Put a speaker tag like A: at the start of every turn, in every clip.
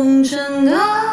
A: 红尘啊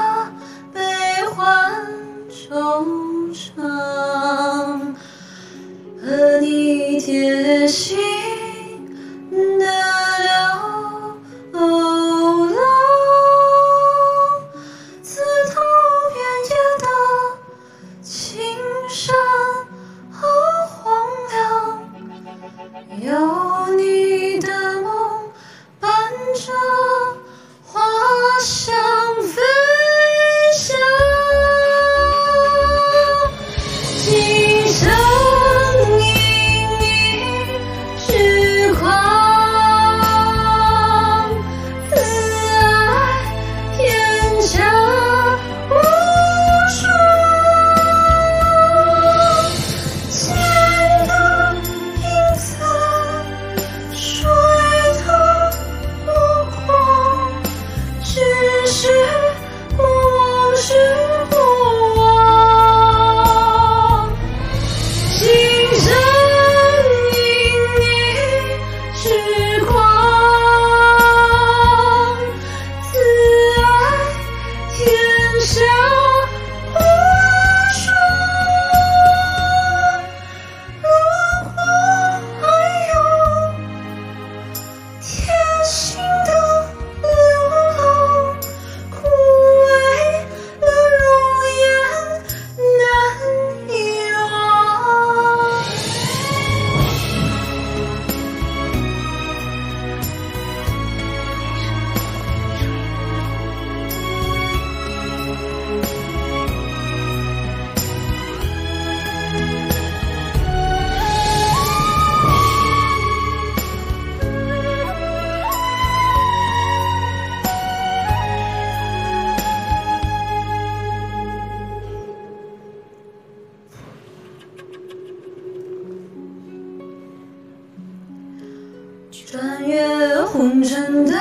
A: 穿越红尘的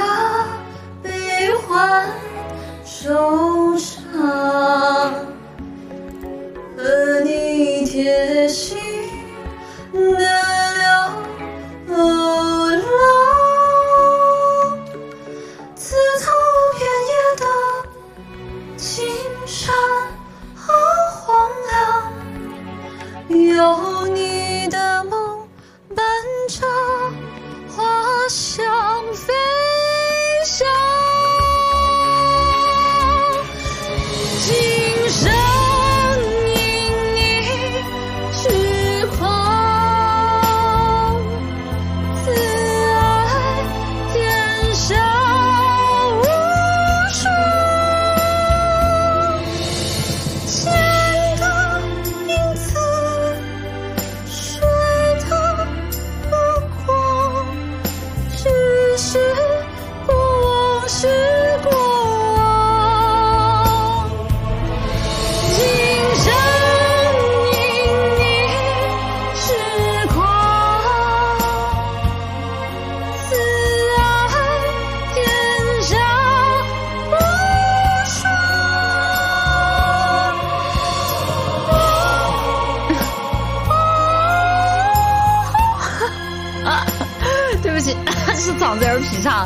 A: 悲欢惆怅和你贴心的
B: 对不起，是长在人
A: 皮上。